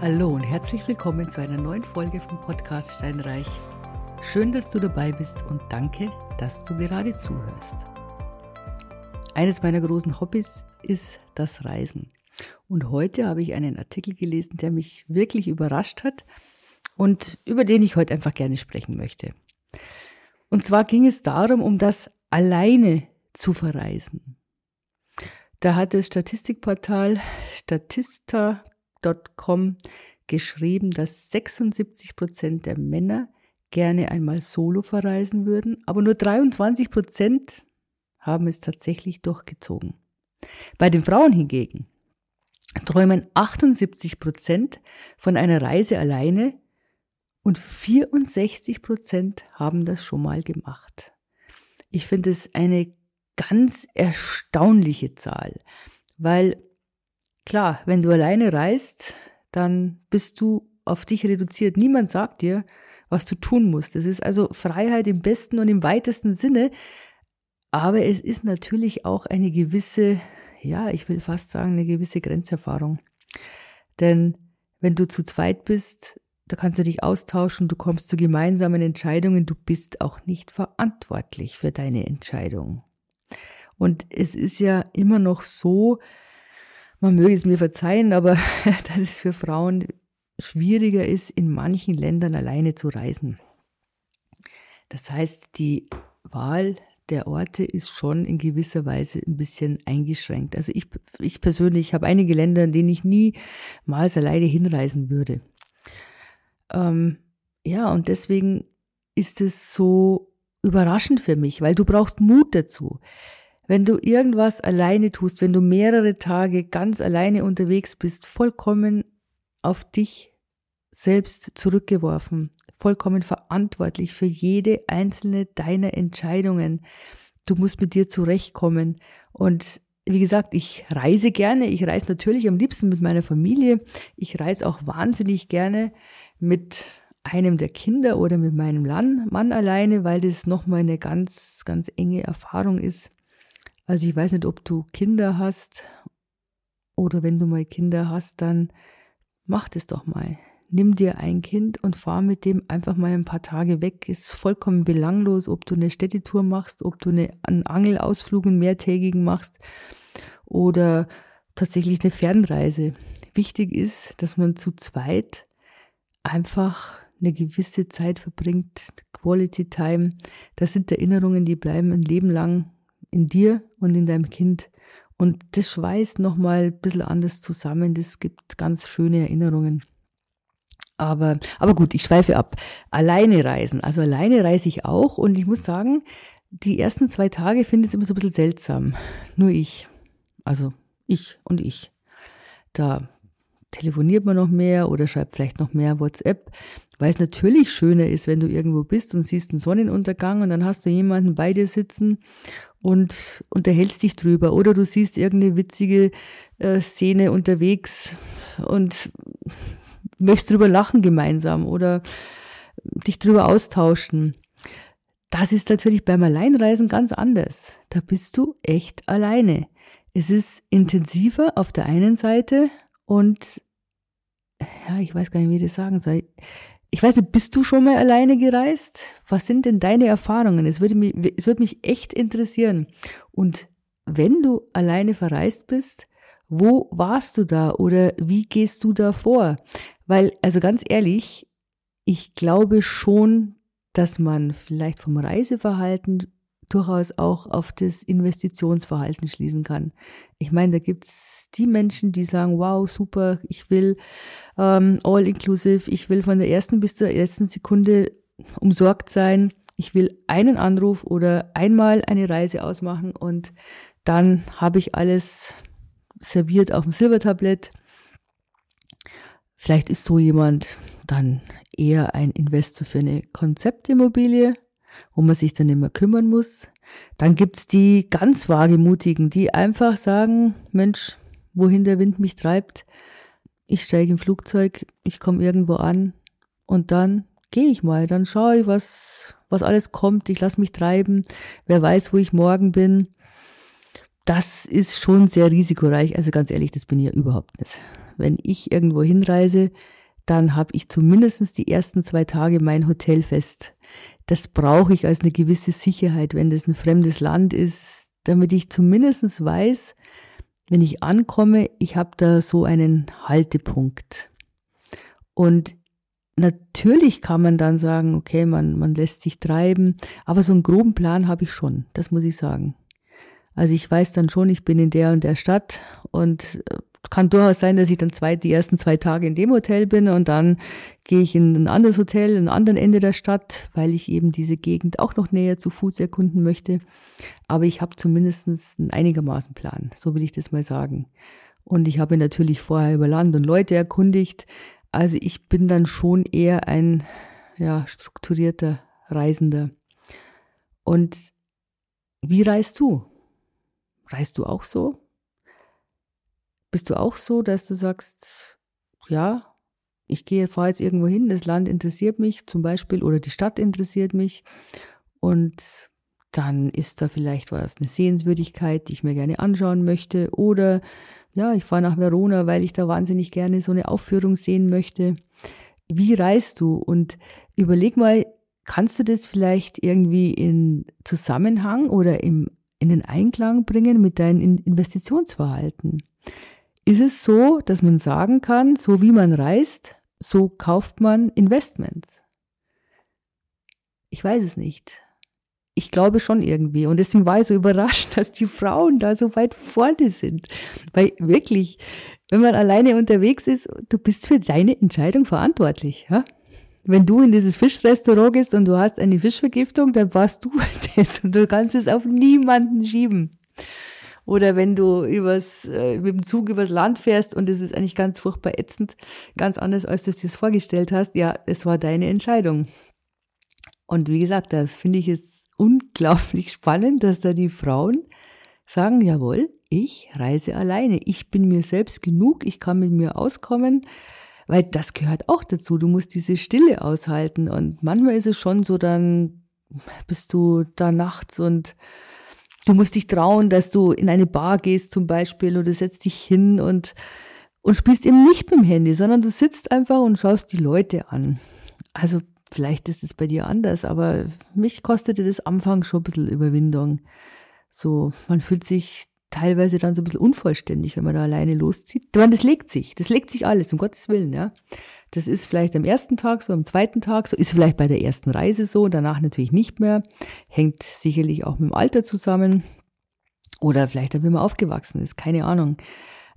Hallo und herzlich willkommen zu einer neuen Folge vom Podcast Steinreich. Schön, dass du dabei bist und danke, dass du gerade zuhörst. Eines meiner großen Hobbys ist das Reisen. Und heute habe ich einen Artikel gelesen, der mich wirklich überrascht hat und über den ich heute einfach gerne sprechen möchte. Und zwar ging es darum, um das alleine zu verreisen. Da hat das Statistikportal Statista.com geschrieben, dass 76 Prozent der Männer gerne einmal solo verreisen würden, aber nur 23 Prozent haben es tatsächlich durchgezogen. Bei den Frauen hingegen träumen 78 Prozent von einer Reise alleine und 64 Prozent haben das schon mal gemacht. Ich finde es eine ganz erstaunliche Zahl, weil klar, wenn du alleine reist, dann bist du auf dich reduziert. Niemand sagt dir, was du tun musst. Es ist also Freiheit im besten und im weitesten Sinne, aber es ist natürlich auch eine gewisse, ja, ich will fast sagen, eine gewisse Grenzerfahrung. Denn wenn du zu zweit bist, da kannst du dich austauschen, du kommst zu gemeinsamen Entscheidungen, du bist auch nicht verantwortlich für deine Entscheidung. Und es ist ja immer noch so, man möge es mir verzeihen, aber dass es für Frauen schwieriger ist, in manchen Ländern alleine zu reisen. Das heißt, die Wahl der Orte ist schon in gewisser Weise ein bisschen eingeschränkt. Also ich, ich persönlich habe einige Länder, in denen ich niemals alleine hinreisen würde. Ähm, ja, und deswegen ist es so überraschend für mich, weil du brauchst Mut dazu. Wenn du irgendwas alleine tust, wenn du mehrere Tage ganz alleine unterwegs bist, vollkommen auf dich selbst zurückgeworfen, vollkommen verantwortlich für jede einzelne deiner Entscheidungen. Du musst mit dir zurechtkommen. Und wie gesagt, ich reise gerne. Ich reise natürlich am liebsten mit meiner Familie. Ich reise auch wahnsinnig gerne mit einem der Kinder oder mit meinem Mann alleine, weil das nochmal eine ganz, ganz enge Erfahrung ist. Also ich weiß nicht, ob du Kinder hast oder wenn du mal Kinder hast, dann mach das doch mal. Nimm dir ein Kind und fahr mit dem einfach mal ein paar Tage weg. Ist vollkommen belanglos, ob du eine Städtetour machst, ob du eine, einen Angelausflug, einen mehrtägigen machst oder tatsächlich eine Fernreise. Wichtig ist, dass man zu zweit einfach eine gewisse Zeit verbringt, Quality Time. Das sind Erinnerungen, die bleiben ein Leben lang in dir und in deinem Kind. Und das schweißt nochmal ein bisschen anders zusammen. Das gibt ganz schöne Erinnerungen. Aber, aber gut, ich schweife ab. Alleine reisen. Also alleine reise ich auch und ich muss sagen, die ersten zwei Tage finde ich es immer so ein bisschen seltsam. Nur ich. Also ich und ich. Da telefoniert man noch mehr oder schreibt vielleicht noch mehr WhatsApp, weil es natürlich schöner ist, wenn du irgendwo bist und siehst einen Sonnenuntergang und dann hast du jemanden bei dir sitzen und unterhältst dich drüber oder du siehst irgendeine witzige äh, Szene unterwegs und möchtest drüber lachen gemeinsam oder dich drüber austauschen. Das ist natürlich beim Alleinreisen ganz anders. Da bist du echt alleine. Es ist intensiver auf der einen Seite und ja, ich weiß gar nicht, wie ich das sagen soll. Ich weiß nicht, bist du schon mal alleine gereist? Was sind denn deine Erfahrungen? Es würde mich, es würde mich echt interessieren. Und wenn du alleine verreist bist, wo warst du da oder wie gehst du da vor? Weil, also ganz ehrlich, ich glaube schon, dass man vielleicht vom Reiseverhalten durchaus auch auf das Investitionsverhalten schließen kann. Ich meine, da gibt's die Menschen, die sagen, wow, super, ich will ähm, all inclusive, ich will von der ersten bis zur ersten Sekunde umsorgt sein, ich will einen Anruf oder einmal eine Reise ausmachen und dann habe ich alles serviert auf dem Silbertablett. Vielleicht ist so jemand dann eher ein Investor für eine Konzeptimmobilie wo man sich dann immer kümmern muss. Dann gibt's die ganz wagemutigen, die einfach sagen, Mensch, wohin der Wind mich treibt, ich steige im Flugzeug, ich komme irgendwo an und dann gehe ich mal, dann schaue ich, was, was alles kommt, ich lasse mich treiben, wer weiß, wo ich morgen bin. Das ist schon sehr risikoreich, also ganz ehrlich, das bin ich ja überhaupt nicht. wenn ich irgendwo hinreise, dann habe ich zumindest die ersten zwei Tage mein Hotel fest. Das brauche ich als eine gewisse Sicherheit, wenn das ein fremdes Land ist, damit ich zumindest weiß, wenn ich ankomme, ich habe da so einen Haltepunkt. Und natürlich kann man dann sagen, okay, man, man lässt sich treiben, aber so einen groben Plan habe ich schon, das muss ich sagen. Also ich weiß dann schon, ich bin in der und der Stadt und äh, kann durchaus sein, dass ich dann zwei, die ersten zwei Tage in dem Hotel bin und dann gehe ich in ein anderes Hotel, an anderen Ende der Stadt, weil ich eben diese Gegend auch noch näher zu Fuß erkunden möchte. Aber ich habe zumindest einen einigermaßen Plan, so will ich das mal sagen. Und ich habe natürlich vorher über Land und Leute erkundigt. Also ich bin dann schon eher ein ja, strukturierter Reisender. Und wie reist du? Reist du auch so? Bist du auch so, dass du sagst, ja, ich gehe, fahre jetzt irgendwo hin, das Land interessiert mich zum Beispiel oder die Stadt interessiert mich und dann ist da vielleicht was, eine Sehenswürdigkeit, die ich mir gerne anschauen möchte oder ja, ich fahre nach Verona, weil ich da wahnsinnig gerne so eine Aufführung sehen möchte. Wie reist du? Und überleg mal, kannst du das vielleicht irgendwie in Zusammenhang oder im, in den Einklang bringen mit deinem Investitionsverhalten? Ist es so, dass man sagen kann, so wie man reist, so kauft man Investments. Ich weiß es nicht. Ich glaube schon irgendwie. Und deswegen war ich so überrascht, dass die Frauen da so weit vorne sind. Weil wirklich, wenn man alleine unterwegs ist, du bist für deine Entscheidung verantwortlich. Ja? Wenn du in dieses Fischrestaurant gehst und du hast eine Fischvergiftung, dann warst du das und du kannst es auf niemanden schieben. Oder wenn du übers, äh, mit dem Zug übers Land fährst und es ist eigentlich ganz furchtbar ätzend, ganz anders, als du es dir vorgestellt hast, ja, es war deine Entscheidung. Und wie gesagt, da finde ich es unglaublich spannend, dass da die Frauen sagen, jawohl, ich reise alleine. Ich bin mir selbst genug, ich kann mit mir auskommen, weil das gehört auch dazu. Du musst diese Stille aushalten. Und manchmal ist es schon so, dann bist du da nachts und Du musst dich trauen, dass du in eine Bar gehst zum Beispiel oder setzt dich hin und, und spielst eben nicht mit dem Handy, sondern du sitzt einfach und schaust die Leute an. Also vielleicht ist es bei dir anders, aber mich kostete das Anfang schon ein bisschen Überwindung. So, man fühlt sich teilweise dann so ein bisschen unvollständig, wenn man da alleine loszieht. Meine, das legt sich, das legt sich alles, um Gottes Willen, ja. Das ist vielleicht am ersten Tag so, am zweiten Tag so, ist vielleicht bei der ersten Reise so, danach natürlich nicht mehr. Hängt sicherlich auch mit dem Alter zusammen. Oder vielleicht wie man aufgewachsen ist, keine Ahnung.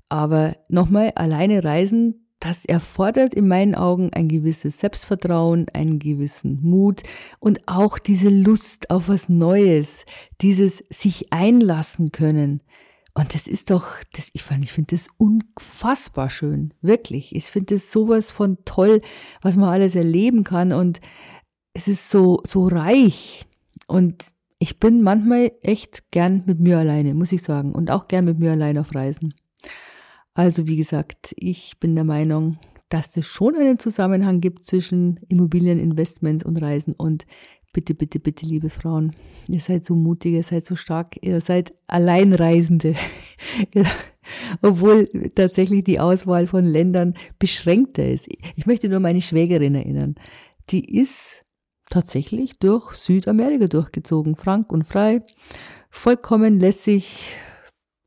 Aber nochmal, alleine reisen, das erfordert in meinen Augen ein gewisses Selbstvertrauen, einen gewissen Mut und auch diese Lust auf was Neues, dieses sich einlassen können. Und das ist doch, das, ich, ich finde das unfassbar schön. Wirklich. Ich finde das sowas von toll, was man alles erleben kann. Und es ist so, so reich. Und ich bin manchmal echt gern mit mir alleine, muss ich sagen. Und auch gern mit mir allein auf Reisen. Also, wie gesagt, ich bin der Meinung, dass es schon einen Zusammenhang gibt zwischen Immobilieninvestments und Reisen. Und Bitte, bitte, bitte, liebe Frauen, ihr seid so mutig, ihr seid so stark, ihr seid Alleinreisende. Obwohl tatsächlich die Auswahl von Ländern beschränkter ist. Ich möchte nur meine Schwägerin erinnern. Die ist tatsächlich durch Südamerika durchgezogen, frank und frei, vollkommen lässig,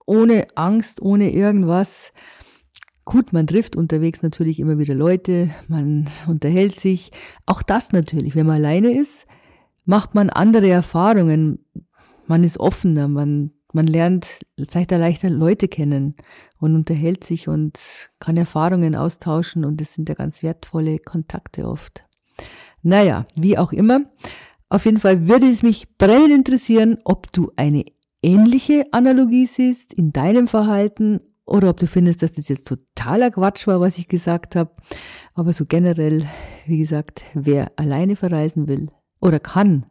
ohne Angst, ohne irgendwas. Gut, man trifft unterwegs natürlich immer wieder Leute, man unterhält sich. Auch das natürlich, wenn man alleine ist, macht man andere Erfahrungen. Man ist offener, man, man lernt vielleicht leichter Leute kennen und unterhält sich und kann Erfahrungen austauschen und das sind ja ganz wertvolle Kontakte oft. Naja, wie auch immer. Auf jeden Fall würde es mich brennend interessieren, ob du eine ähnliche Analogie siehst in deinem Verhalten oder ob du findest, dass das jetzt totaler Quatsch war, was ich gesagt habe. Aber so generell, wie gesagt, wer alleine verreisen will, oder kann,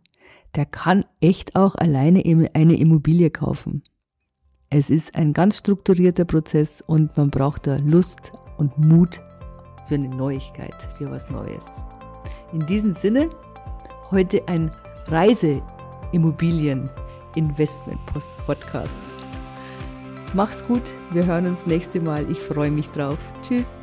der kann echt auch alleine eine Immobilie kaufen. Es ist ein ganz strukturierter Prozess und man braucht da Lust und Mut für eine Neuigkeit, für was Neues. In diesem Sinne, heute ein Reiseimmobilien-Investment-Podcast. Mach's gut, wir hören uns nächste Mal. Ich freue mich drauf. Tschüss.